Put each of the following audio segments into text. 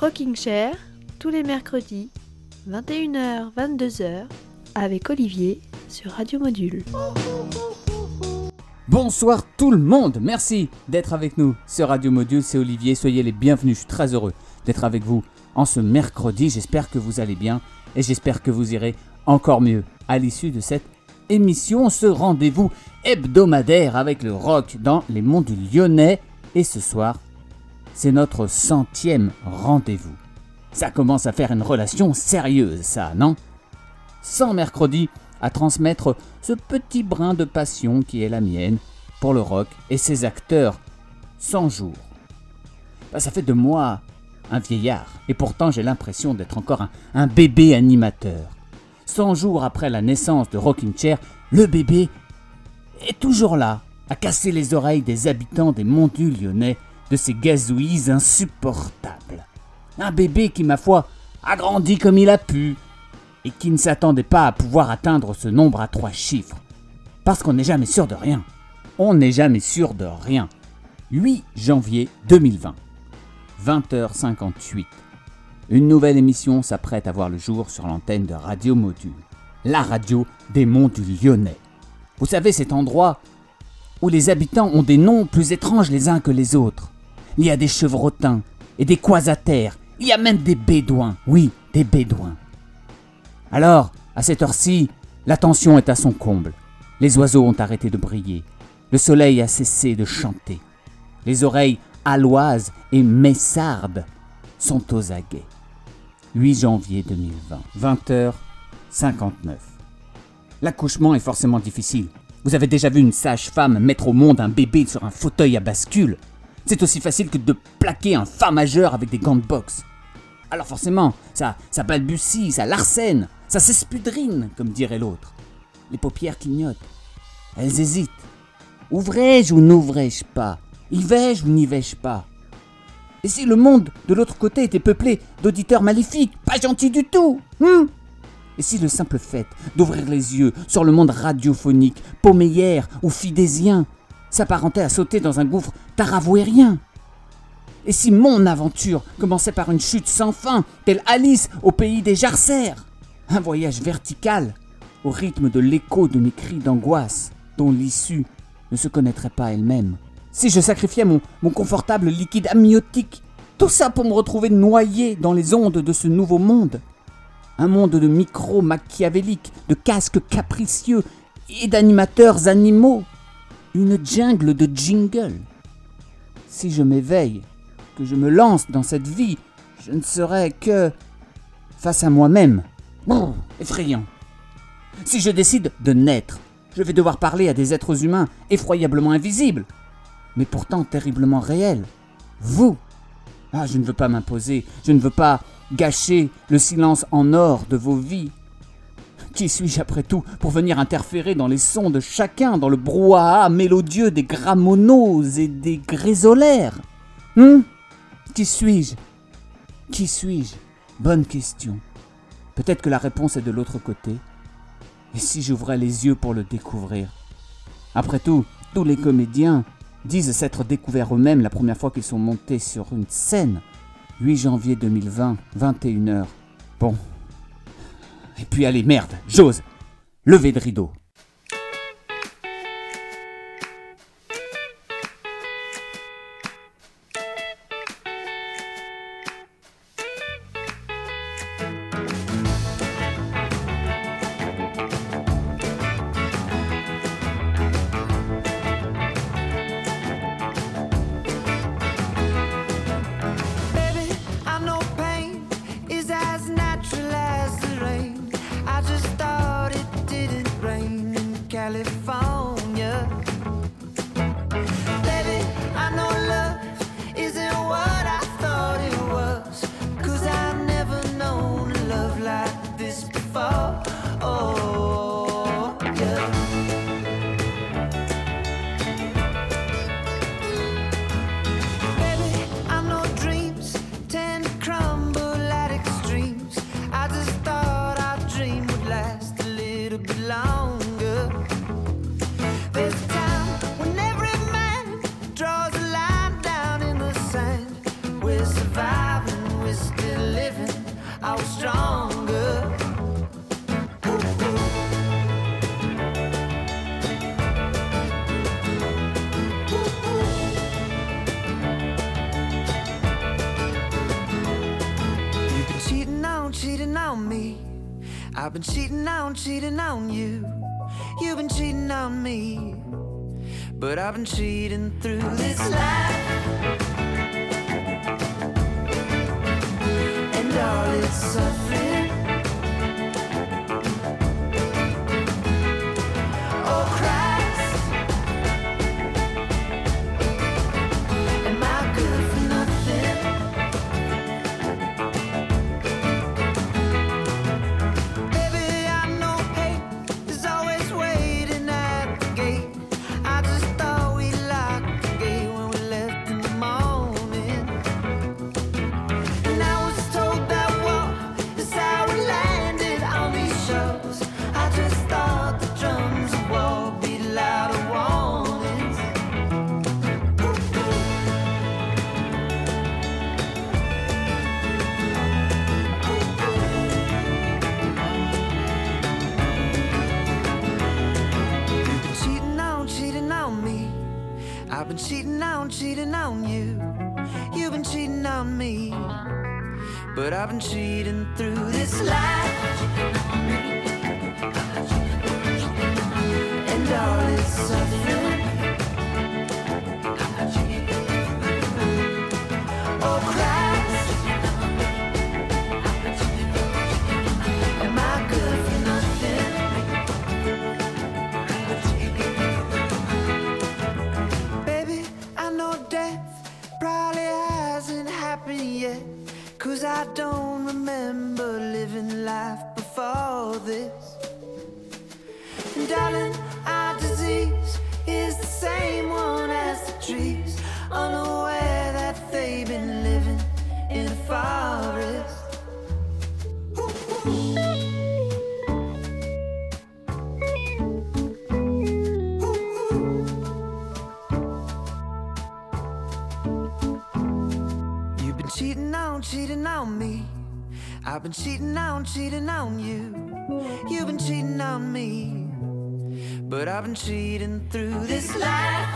Rocking Chair, tous les mercredis, 21h, 22h, avec Olivier sur Radio Module. Bonsoir tout le monde, merci d'être avec nous sur Radio Module, c'est Olivier, soyez les bienvenus, je suis très heureux d'être avec vous en ce mercredi, j'espère que vous allez bien et j'espère que vous irez encore mieux à l'issue de cette émission, ce rendez-vous hebdomadaire avec le rock dans les monts du Lyonnais. Et ce soir, c'est notre centième rendez-vous. Ça commence à faire une relation sérieuse, ça, non? 100 mercredis à transmettre ce petit brin de passion qui est la mienne pour le rock et ses acteurs 100 jours. Bah, ça fait de moi un vieillard, et pourtant j'ai l'impression d'être encore un, bébé animateur. 100 jours après la naissance de Rocking Chair, le bébé est toujours là, à casser les oreilles des habitants des monts du Lyonnais de ces gazouillis insupportables. Un bébé qui, ma foi, a grandi comme il a pu, et qui ne s'attendait pas à pouvoir atteindre ce nombre à trois chiffres. Parce qu'on n'est jamais sûr de rien. On n'est jamais sûr de rien. 8 janvier 2020. 20h58. Une nouvelle émission s'apprête à voir le jour sur l'antenne de Radio Module, la radio des monts du Lyonnais. Vous savez, cet endroit où les habitants ont des noms plus étranges les uns que les autres. Il y a des chevrotins et des quasataires, il y a même des bédouins, oui, des bédouins. Alors, à cette heure-ci, la tension est à son comble. Les oiseaux ont arrêté de briller, le soleil a cessé de chanter. Les oreilles alloises et messardes sont aux aguets. 8 janvier 2020, 20h59. L'accouchement est forcément difficile. Vous avez déjà vu une sage-femme mettre au monde un bébé sur un fauteuil à bascule C'est aussi facile que de plaquer un fa majeur avec des gants de boxe. Alors forcément, ça, ça balbutie, ça l'arsène, ça s'espudrine, comme dirait l'autre. Les paupières clignotent. Elles hésitent. Ouvrais-je ou n'ouvrais-je pas? Y vais-je ou n'y vais-je pas? Et si le monde de l'autre côté était peuplé d'auditeurs maléfiques, pas gentils du tout hum Et si le simple fait d'ouvrir les yeux sur le monde radiophonique, pauméière ou fidésien, s'apparentait à sauter dans un gouffre taravouérien Et si mon aventure commençait par une chute sans fin, telle Alice au pays des jarcères? Un voyage vertical, au rythme de l'écho de mes cris d'angoisse, dont l'issue ne se connaîtrait pas elle-même. Si je sacrifiais mon, confortable liquide amniotique, tout ça pour me retrouver noyé dans les ondes de ce nouveau monde. Un monde de micros machiavéliques, de casques capricieux et d'animateurs animaux. Une jungle de jingles. Si je m'éveille, que je me lance dans cette vie, je ne serai que face à moi-même. Effrayant. Si je décide de naître, je vais devoir parler à des êtres humains effroyablement invisibles, mais pourtant terriblement réels. Vous. Ah, je ne veux pas m'imposer, je ne veux pas gâcher le silence en or de vos vies. Qui suis-je après tout pour venir interférer dans les sons de chacun, dans le brouhaha mélodieux des grammonos et des grésolaires Hum? Qui suis-je? Qui suis-je? Bonne question. Peut-être que la réponse est de l'autre côté. Et si j'ouvrais les yeux pour le découvrir? Après tout, tous les comédiens disent s'être découverts eux-mêmes la première fois qu'ils sont montés sur une scène. 8 janvier 2020, 21h. Bon. Et puis allez, merde, j'ose. Levez de rideau. it's so but I've been cheating. cheating on me. I've been cheating on, cheating on you. You've been cheating on me. But I've been cheating through this life.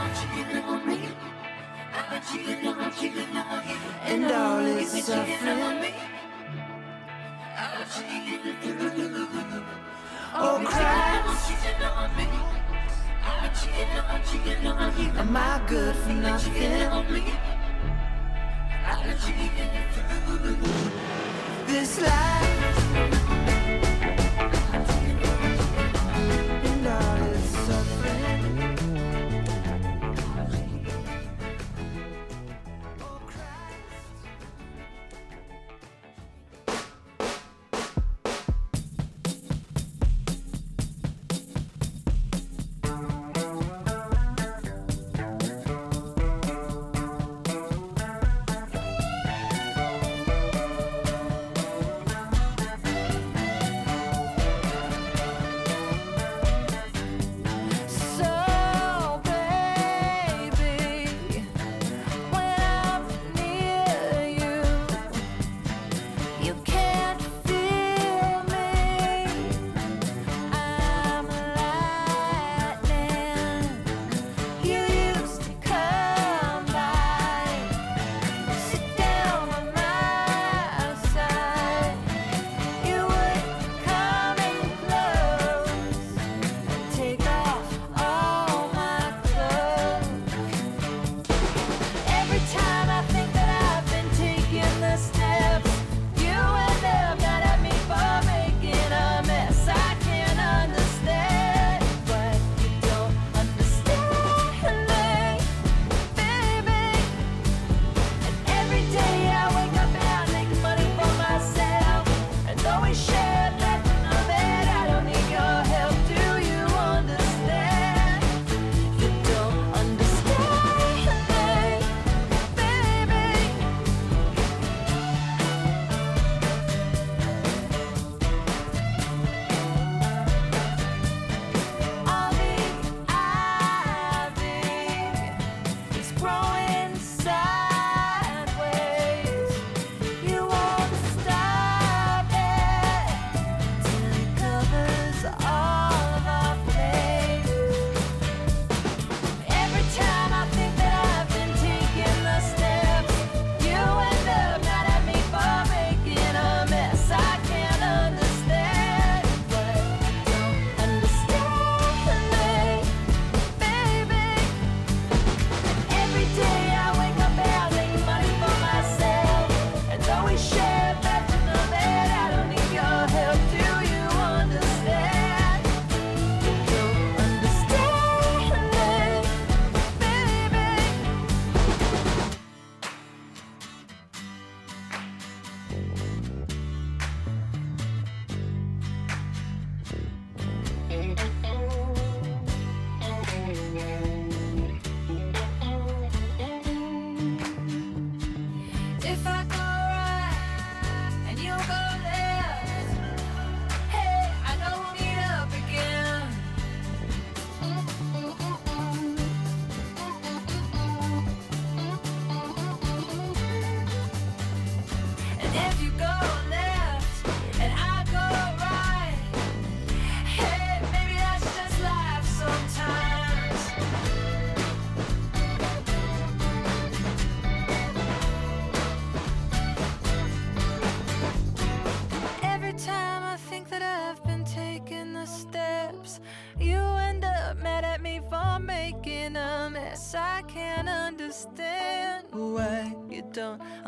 And all this suffering. Oh, Christ. Am I good for nothing? This life.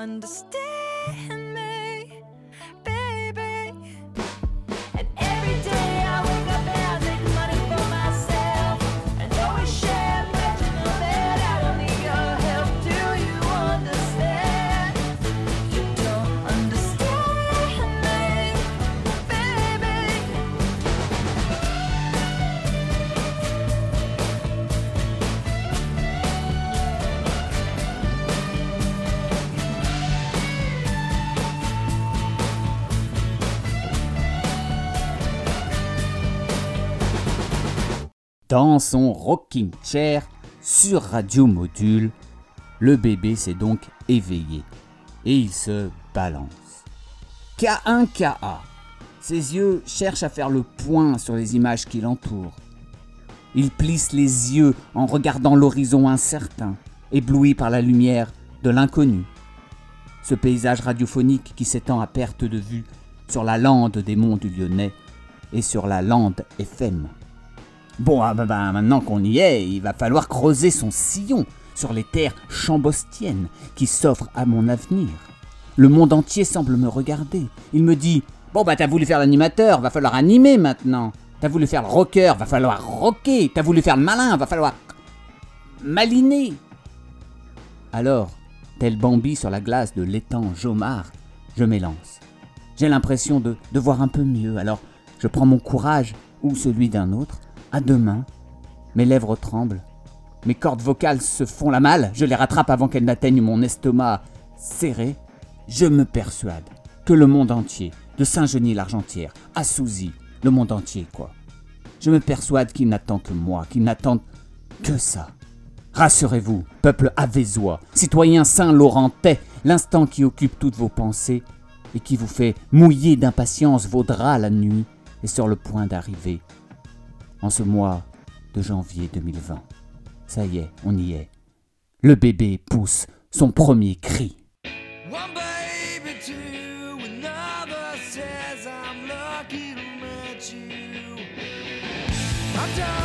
Understand Dans son rocking chair sur Radio Module, le bébé s'est donc éveillé et il se balance. K1 KA. Ses yeux cherchent à faire le point sur les images qui l'entourent. Il plisse les yeux en regardant l'horizon incertain, ébloui par la lumière de l'inconnu. Ce paysage radiophonique qui s'étend à perte de vue sur la lande des monts du Lyonnais et sur la lande FM. Bon, ah bah, bah, maintenant qu'on y est, il va falloir creuser son sillon sur les terres chambostiennes qui s'offrent à mon avenir. Le monde entier semble me regarder. Il me dit Bon, bah, t'as voulu faire l'animateur, va falloir animer maintenant. T'as voulu faire le rocker, va falloir rocker. T'as voulu faire le malin, va falloir maliner. Alors, tel Bambi sur la glace de l'étang Jomard, je m'élance. J'ai l'impression de, de voir un peu mieux, alors je prends mon courage, ou celui d'un autre, à deux mains. Mes lèvres tremblent. Mes cordes vocales se font la malle, je les rattrape avant qu'elles n'atteignent mon estomac serré. Je me persuade que le monde entier, de Saint-Genis-l'Argentière à Souzy, le monde entier quoi? Je me persuade qu'il n'attend que moi, qu'il n'attend que ça. Rassurez-vous, peuple avézois, citoyen saint-laurentais, l'instant qui occupe toutes vos pensées et qui vous fait mouiller d'impatience vos draps la nuit est sur le point d'arriver. En ce mois de janvier 2020. Ça y est, on y est. Le bébé pousse son premier cri. I'm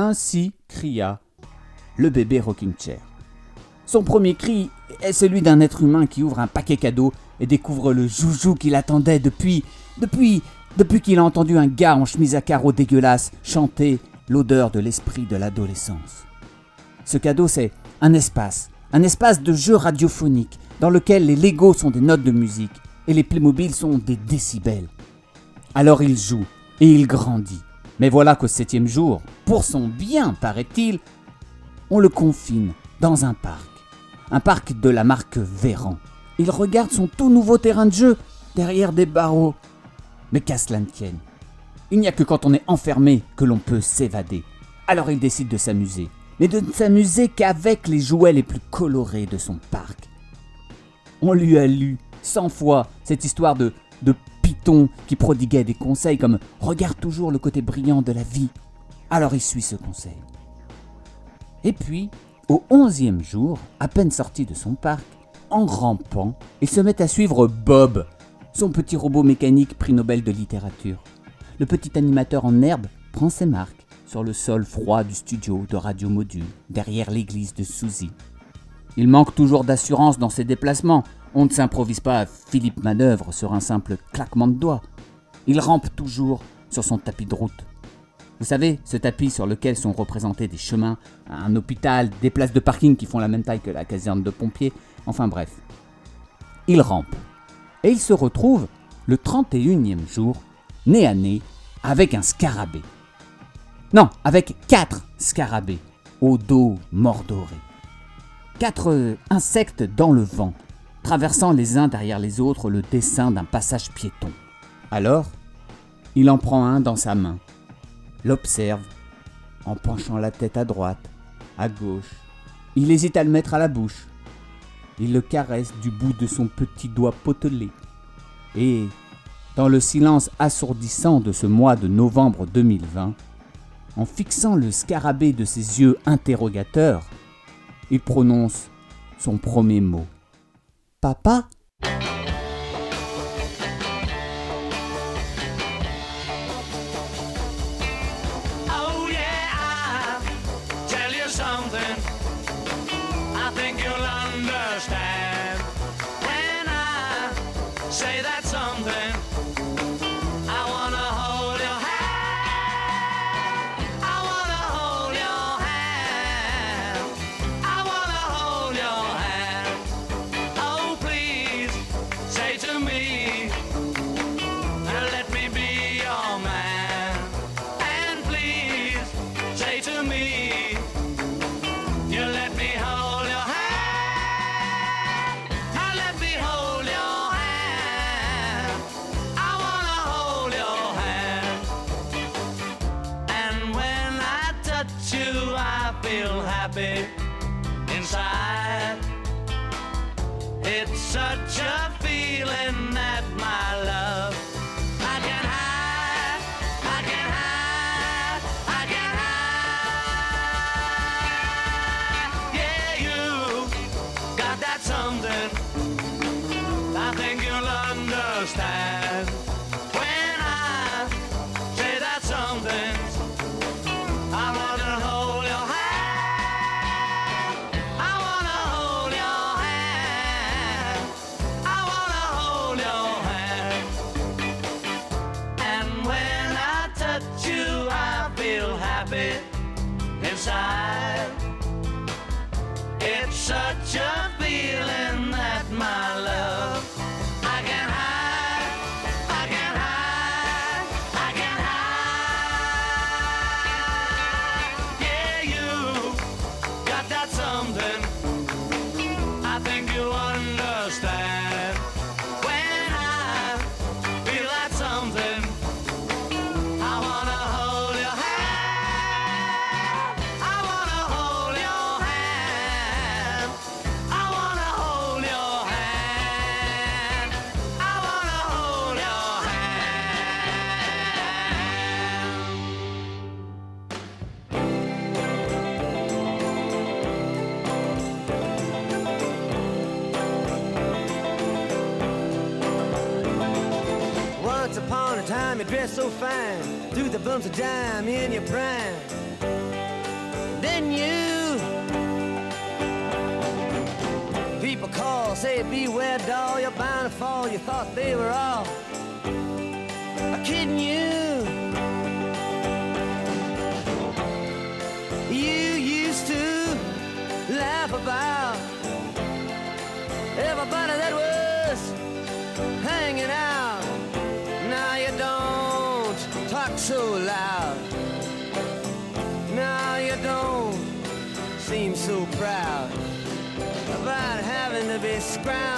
Ainsi cria le bébé rocking chair. Son premier cri est celui d'un être humain qui ouvre un paquet cadeau et découvre le joujou qu'il attendait depuis, depuis, depuis qu'il a entendu un gars en chemise à carreaux dégueulasse chanter l'odeur de l'esprit de l'adolescence. Ce cadeau, c'est un espace, un espace de jeu radiophonique dans lequel les Legos sont des notes de musique et les Playmobil sont des décibels. Alors il joue et il grandit. Mais voilà qu'au septième jour, pour son bien, paraît-il, on le confine dans un parc. Un parc de la marque Véran. Il regarde son tout nouveau terrain de jeu derrière des barreaux. Mais qu'à cela ne tienne. Il n'y a que quand on est enfermé que l'on peut s'évader. Alors il décide de s'amuser. Mais de ne s'amuser qu'avec les jouets les plus colorés de son parc. On lui a lu cent fois cette histoire de, de Qui prodiguait des conseils comme Regarde toujours le côté brillant de la vie. Alors il suit ce conseil. Et puis, au onzième jour, à peine sorti de son parc, en rampant, il se met à suivre Bob, son petit robot mécanique prix Nobel de littérature. Le petit animateur en herbe prend ses marques sur le sol froid du studio de Radio Module, derrière l'église de Suzy. Il manque toujours d'assurance dans ses déplacements. On ne s'improvise pas à Philippe Manœuvre sur un simple claquement de doigts. Il rampe toujours sur son tapis de route. Vous savez, ce tapis sur lequel sont représentés des chemins, un hôpital, des places de parking qui font la même taille que la caserne de pompiers, enfin bref. Il rampe. Et il se retrouve, le 31e jour, nez à nez, avec un scarabée. Non, avec quatre scarabées, au dos mordoré. Quatre insectes dans le vent, traversant les uns derrière les autres le dessin d'un passage piéton. Alors, il en prend un dans sa main, l'observe, en penchant la tête à droite, à gauche. Il hésite à le mettre à la bouche. Il le caresse du bout de son petit doigt potelé. Et, dans le silence assourdissant de ce mois de novembre 2020, en fixant le scarabée de ses yeux interrogateurs, il prononce son premier mot. Papá such a becomes a dime in your prime. Then you. People call, say, beware, doll, you're bound to fall. You thought they were all kidding you. You used to laugh about everybody that was. ground.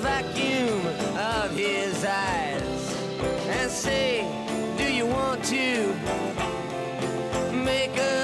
vacuum of his eyes and say, Do you want to make a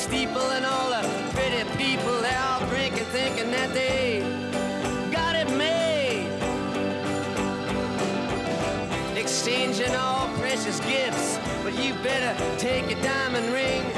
steeple and all the pretty people they all drinking, thinking that they got it made. Exchanging all precious gifts, but you better take your diamond ring.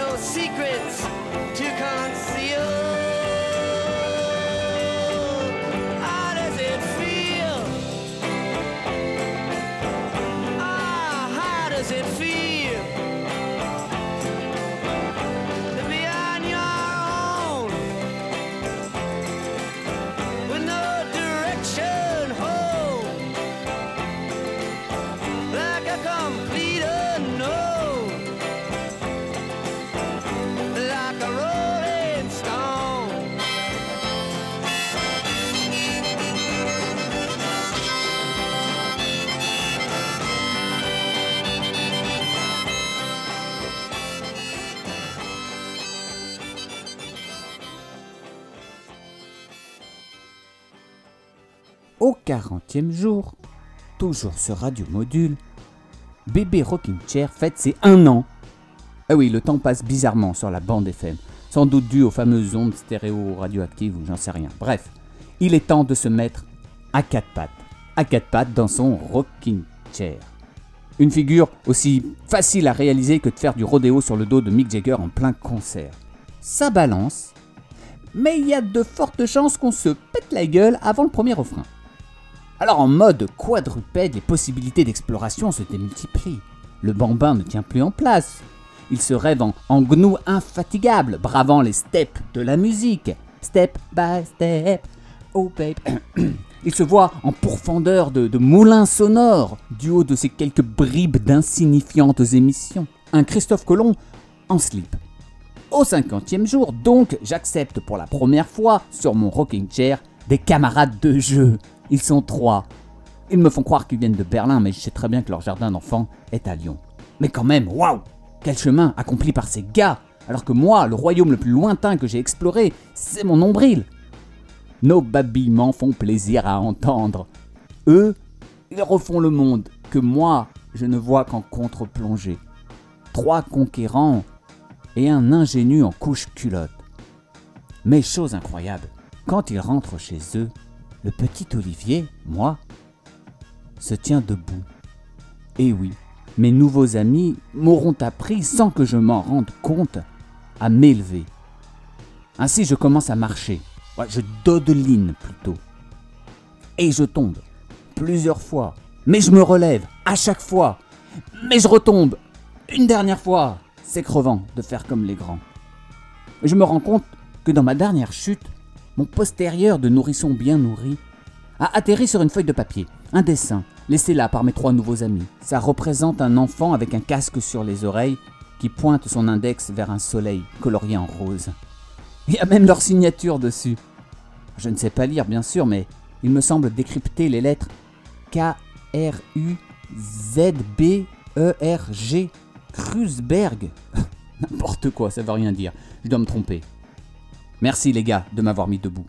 No secrets to conceal. Au 40e jour, toujours sur Radio Module, Bébé Rocking Chair fête ses un an. Ah oui, le temps passe bizarrement sur la bande FM, sans doute dû aux fameuses ondes stéréo radioactives ou j'en sais rien. Bref, il est temps de se mettre à quatre pattes, à quatre pattes dans son Rocking Chair. Une figure aussi facile à réaliser que de faire du rodéo sur le dos de Mick Jagger en plein concert. Ça balance, mais il y a de fortes chances qu'on se pète la gueule avant le premier refrain. Alors en mode quadrupède, les possibilités d'exploration se démultiplient. Le bambin ne tient plus en place. Il se rêve en, en gnou infatigable, bravant les steps de la musique. Step by step, oh babe. Il se voit en pourfendeur de, de moulins sonores, du haut de ses quelques bribes d'insignifiantes émissions. Un Christophe Colomb en slip. Au cinquantième jour, donc, j'accepte pour la première fois, sur mon rocking chair, des camarades de jeu. Ils sont trois. Ils me font croire qu'ils viennent de Berlin, mais je sais très bien que leur jardin d'enfants est à Lyon. Mais quand même, waouh Quel chemin accompli par ces gars Alors que moi, le royaume le plus lointain que j'ai exploré, c'est mon nombril. Nos babillements font plaisir à entendre. Eux, ils refont le monde que moi, je ne vois qu'en contre-plongée. Trois conquérants et un ingénu en couche culotte. Mais chose incroyable, quand ils rentrent chez eux, le petit Olivier, moi, se tient debout. Et oui, mes nouveaux amis m'auront appris, sans que je m'en rende compte, à m'élever. Ainsi, je commence à marcher. Je dodeline plutôt. Et je tombe. Plusieurs fois. Mais je me relève. À chaque fois. Mais je retombe. Une dernière fois. C'est crevant de faire comme les grands. Je me rends compte que dans ma dernière chute, mon postérieur de nourrisson bien nourri a atterri sur une feuille de papier, un dessin, laissé là par mes trois nouveaux amis. Ça représente un enfant avec un casque sur les oreilles qui pointe son index vers un soleil colorié en rose. Il y a même leur signature dessus. Je ne sais pas lire, bien sûr, mais il me semble décrypter les lettres K-R-U-Z-B-E-R-G. Krusberg. N'importe quoi, ça veut rien dire. Je dois me tromper. Merci les gars de m'avoir mis debout.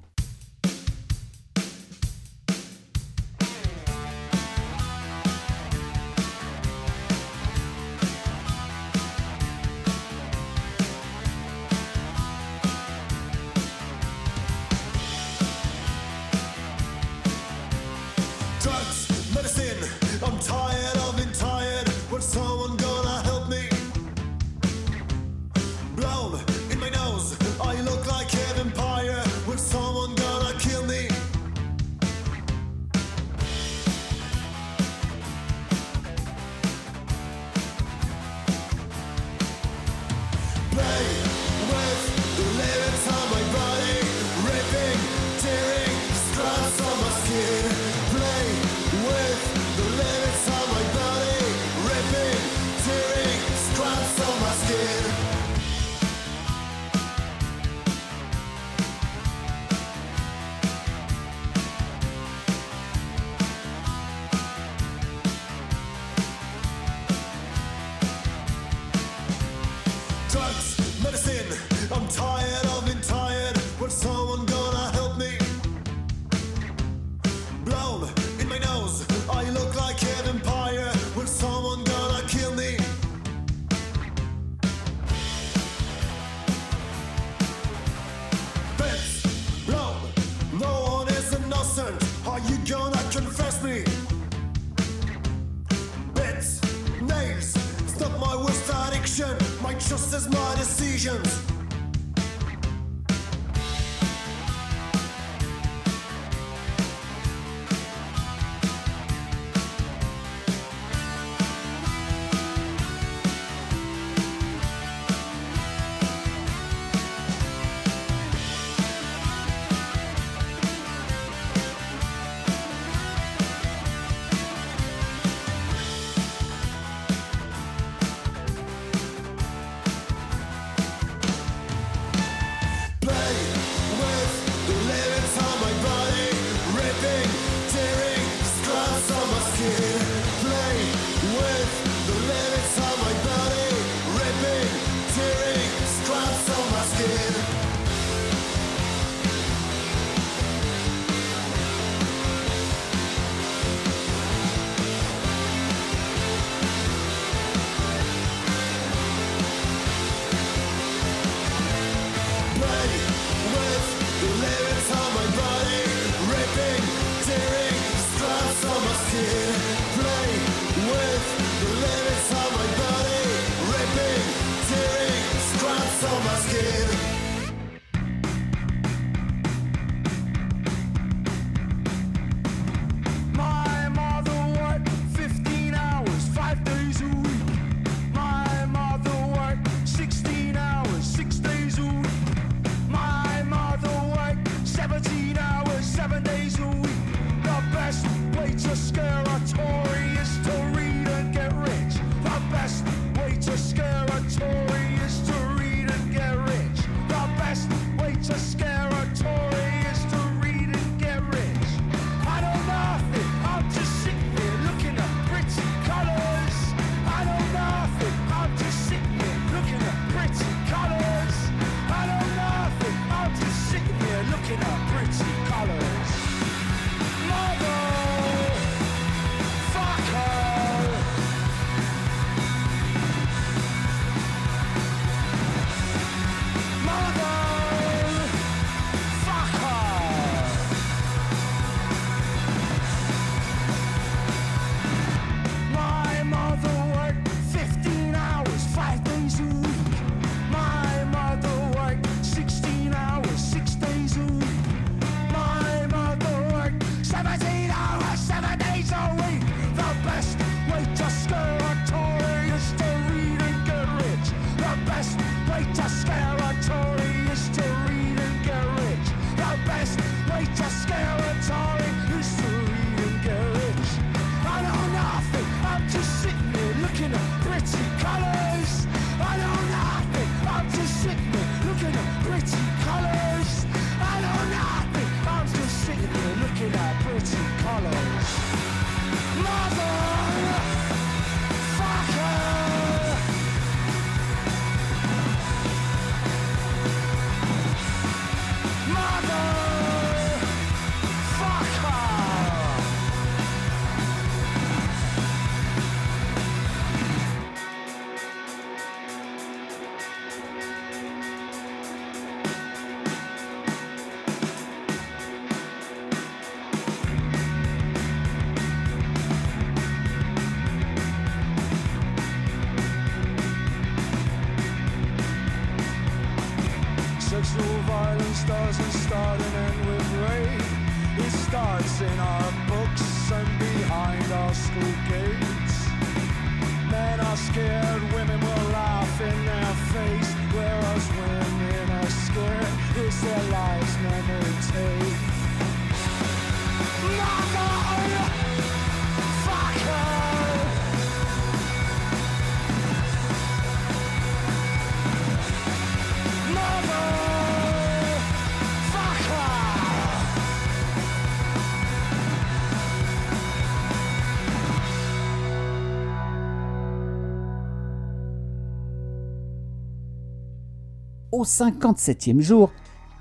au 57e jour,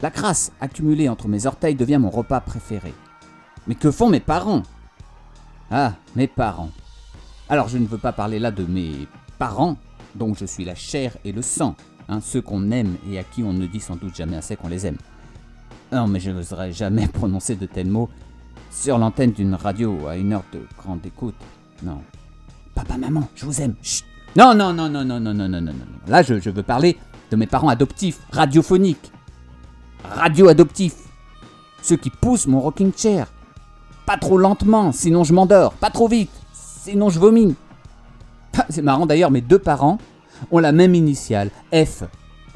la crasse accumulée entre mes orteils devient mon repas préféré. Mais que font mes parents? Ah, mes parents. Alors je ne veux pas parler là de mes parents, dont je suis la chair et le sang, hein, ceux qu'on aime et à qui on ne dit sans doute jamais assez qu'on les aime. Non mais je n'oserais jamais prononcer de tels mots sur l'antenne d'une radio à une heure de grande écoute. Non. Papa, maman, je vous aime. Chut. Non, non, non, non, non, non, non, non, non, non. Là, je, je veux parler de mes parents adoptifs, radiophoniques. Radio-adoptifs. Ceux qui poussent mon rocking chair. Pas trop lentement, sinon je m'endors. Pas trop vite, sinon je vomis. Ah, C'est marrant d'ailleurs, mes deux parents ont la même initiale, F.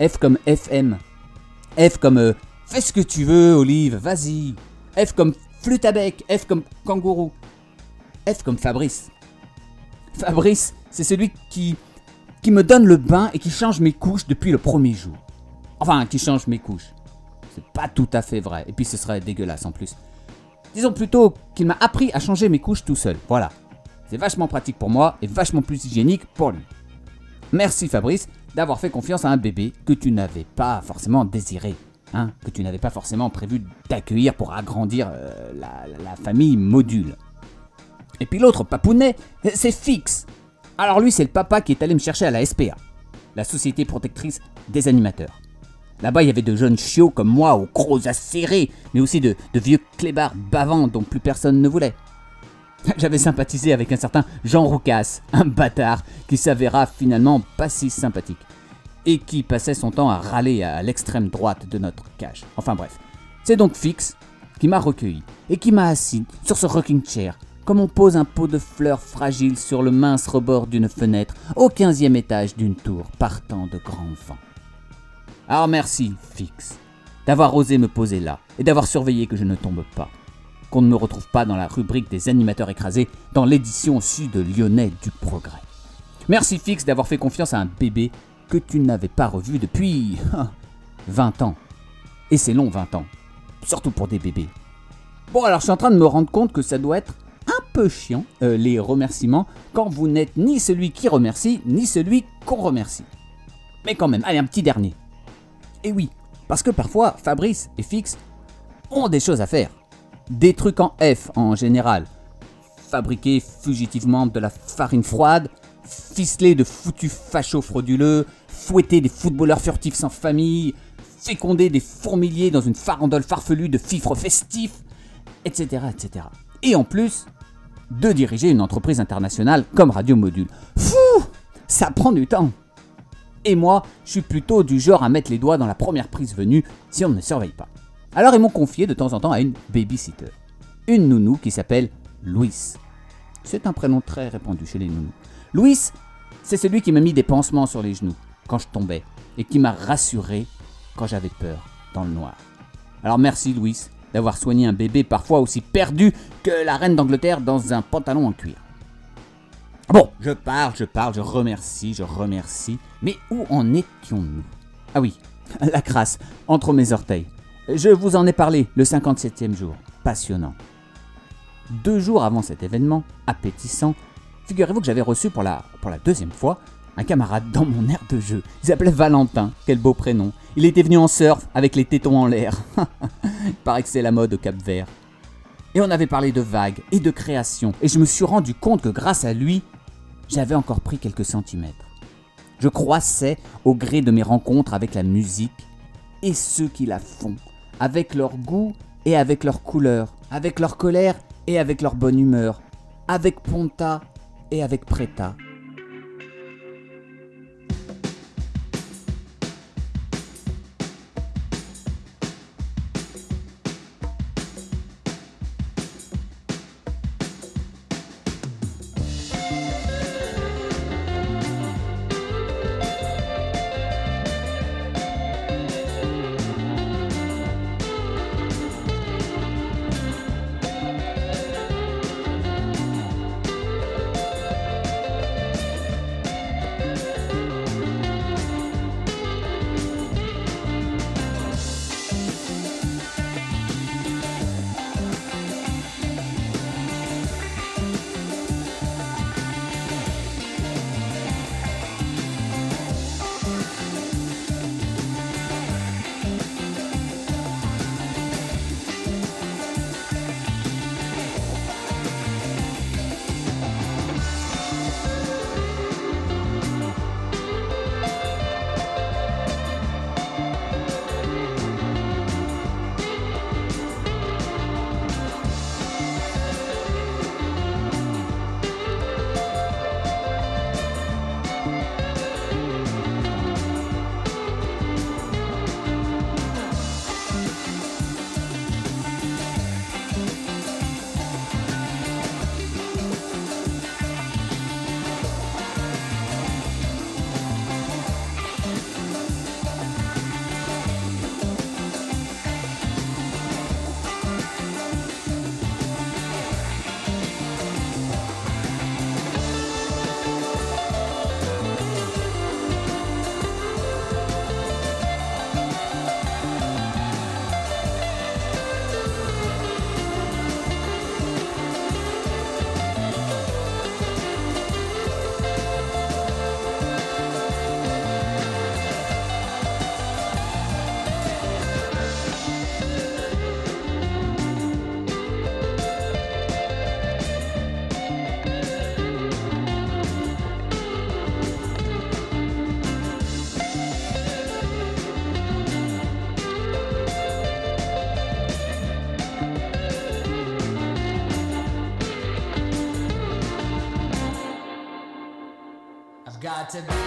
F comme FM. F comme euh, fais ce que tu veux, Olive, vas-y. F comme flûte à bec. F comme kangourou. F comme Fabrice. Fabrice, c'est celui qui, qui me donne le bain et qui change mes couches depuis le premier jour. Enfin, qui change mes couches. C'est pas tout à fait vrai. Et puis ce serait dégueulasse en plus. Disons plutôt qu'il m'a appris à changer mes couches tout seul. Voilà. C'est vachement pratique pour moi et vachement plus hygiénique pour lui. Merci Fabrice d'avoir fait confiance à un bébé que tu n'avais pas forcément désiré. Hein, que tu n'avais pas forcément prévu d'accueillir pour agrandir euh, la, famille module. Et puis l'autre papounet, c'est Fix. Alors lui, c'est le papa qui est allé me chercher à la SPA, la Société Protectrice des Animateurs. Là-bas, il y avait de jeunes chiots comme moi, aux gros acérés, mais aussi de, de vieux clébards bavants dont plus personne ne voulait. J'avais sympathisé avec un certain Jean Roucas, un bâtard qui s'avéra finalement pas si sympathique, et qui passait son temps à râler à l'extrême droite de notre cage. Enfin bref, c'est donc Fix qui m'a recueilli et qui m'a assis sur ce rocking chair, comme on pose un pot de fleurs fragile sur le mince rebord d'une fenêtre au 15e étage d'une tour partant de grands vents. Alors merci, Fix, d'avoir osé me poser là et d'avoir surveillé que je ne tombe pas, qu'on ne me retrouve pas dans la rubrique des animateurs écrasés dans l'édition sud lyonnais du Progrès. Merci, Fix, d'avoir fait confiance à un bébé que tu n'avais pas revu depuis 20 ans. Et c'est long 20 ans, surtout pour des bébés. Bon, alors je suis en train de me rendre compte que ça doit être peu chiant, euh, les remerciements, quand vous n'êtes ni celui qui remercie, ni celui qu'on remercie. Mais quand même, allez, un petit dernier. Et oui, parce que parfois, Fabrice et Fix ont des choses à faire. Des trucs en F en général. Fabriquer fugitivement de la farine froide, ficeler de foutus fachos frauduleux, fouetter des footballeurs furtifs sans famille, féconder des fourmiliers dans une farandole farfelue de fifres festifs, etc., etc. Et en plus, de diriger une entreprise internationale comme Radio Module. Fou Ça prend du temps et moi, je suis plutôt du genre à mettre les doigts dans la première prise venue si on ne surveille pas. Alors ils m'ont confié de temps en temps à une babysitter. Une nounou qui s'appelle Louis. C'est un prénom très répandu chez les nounous. Louis, c'est celui qui m'a mis des pansements sur les genoux quand je tombais et qui m'a rassuré quand j'avais peur dans le noir. Alors merci Louis d'avoir soigné un bébé parfois aussi perdu que la reine d'Angleterre dans un pantalon en cuir. Bon, je parle, je parle, je remercie, je remercie. Mais où en étions-nous? Ah oui, la crasse, entre mes orteils. Je vous en ai parlé le 57e jour. Passionnant. Deux jours avant cet événement, appétissant, figurez-vous que j'avais reçu pour la, pour la deuxième fois un camarade dans mon aire de jeu. Il s'appelait Valentin, quel beau prénom. Il était venu en surf avec les tétons en l'air. Il paraît que c'est la mode au Cap Vert. Et on avait parlé de vagues et de création. Et je me suis rendu compte que grâce à lui, j'avais encore pris quelques centimètres. Je croissais au gré de mes rencontres avec la musique et ceux qui la font, avec leur goût et avec leur couleur, avec leur colère et avec leur bonne humeur, avec Ponta et avec Preta. to be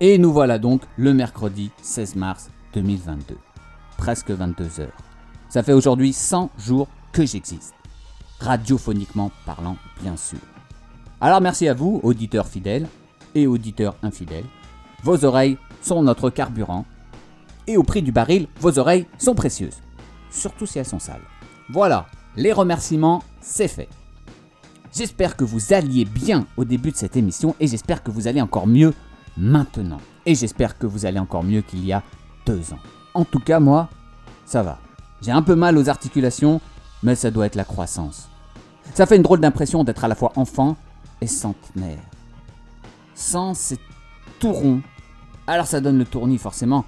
Et nous voilà donc le mercredi 16 mars 2022. Presque 22 heures. Ça fait aujourd'hui 100 jours que j'existe. Radiophoniquement parlant, bien sûr. Alors merci à vous, auditeurs fidèles et auditeurs infidèles. Vos oreilles sont notre carburant. Et au prix du baril, vos oreilles sont précieuses. Surtout si elles sont sales. Voilà, les remerciements, c'est fait. J'espère que vous alliez bien au début de cette émission et j'espère que vous allez encore mieux maintenant. Et j'espère que vous allez encore mieux qu'il y a deux ans. En tout cas, moi, ça va. J'ai un peu mal aux articulations, mais ça doit être la croissance. Ça fait une drôle d'impression d'être à la fois enfant et centenaire. 100, c'est tout rond. Alors ça donne le tournis forcément.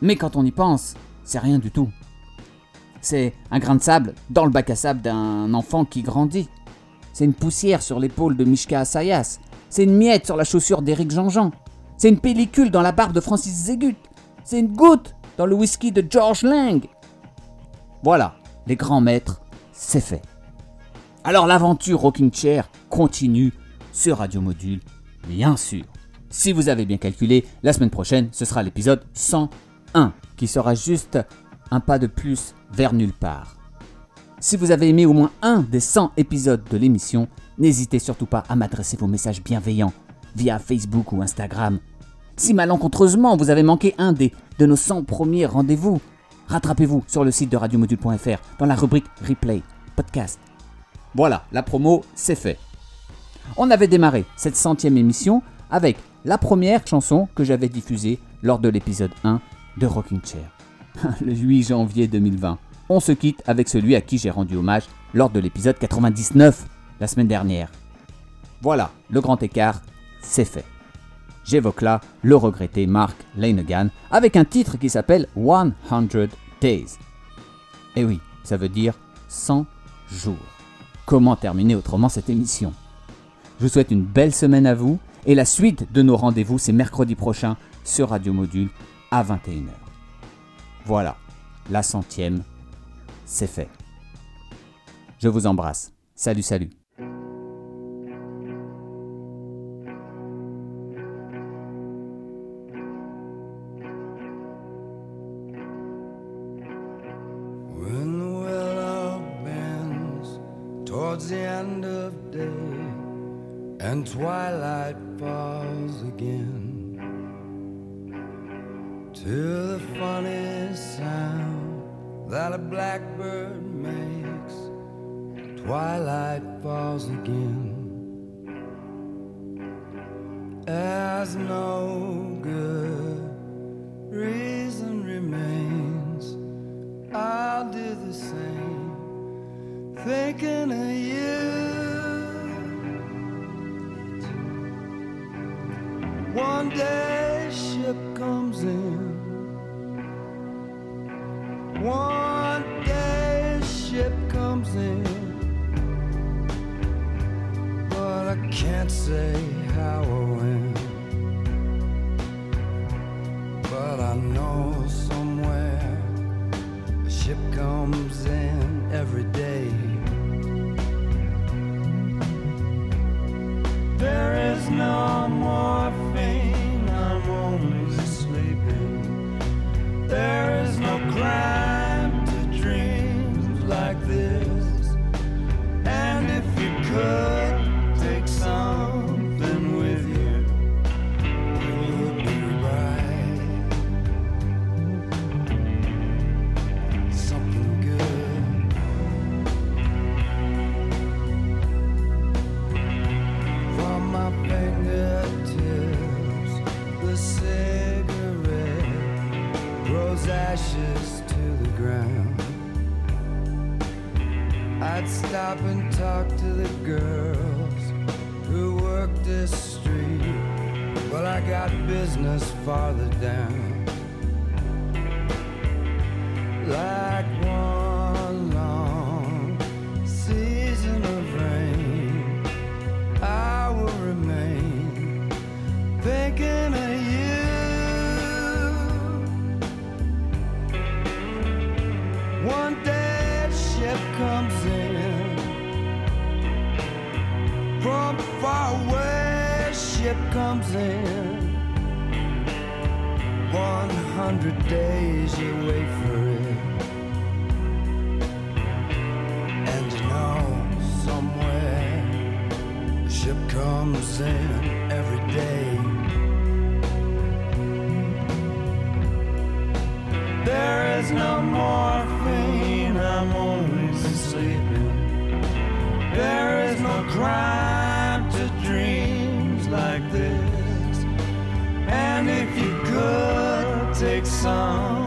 Mais quand on y pense, c'est rien du tout. C'est un grain de sable dans le bac à sable d'un enfant qui grandit. C'est une poussière sur l'épaule de Mishka Assayas. C'est une miette sur la chaussure d'Éric Jean-Jean. C'est une pellicule dans la barbe de Francis Zégut. C'est une goutte dans le whisky de George Lang. Voilà, les grands maîtres, c'est fait. Alors l'aventure Rocking Chair continue sur Radio Module, bien sûr. Si vous avez bien calculé, la semaine prochaine, ce sera l'épisode 101, qui sera juste un pas de plus vers nulle part. Si vous avez aimé au moins un des 100 épisodes de l'émission, n'hésitez surtout pas à m'adresser vos messages bienveillants via Facebook ou Instagram. Si malencontreusement vous avez manqué un des de nos 100 premiers rendez-vous, rattrapez-vous sur le site de radiomodule.fr dans la rubrique Replay, podcast. Voilà, la promo, c'est fait. On avait démarré cette centième émission avec la première chanson que j'avais diffusée lors de l'épisode 1 de Rocking Chair. le 8 janvier 2020. On se quitte avec celui à qui j'ai rendu hommage lors de l'épisode 99 la semaine dernière. Voilà, le grand écart, c'est fait. J'évoque là le regretté Mark Lanegan avec un titre qui s'appelle 100 Days. Et oui, ça veut dire 100 jours. Comment terminer autrement cette émission? Je vous souhaite une belle semaine à vous et la suite de nos rendez-vous c'est mercredi prochain sur Radio Module à 21h. Voilà, la centième, c'est fait. Je vous embrasse. Salut, salut. Day and twilight falls again to the funny sound that a blackbird makes, twilight falls again. As no good reason remains, I'll do the same, thinking of you. One day ship comes in. One day ship comes in. But I can't say how comes in every day. There is no morphine, I'm only sleeping. There is no crime to dreams like this. And if you could take something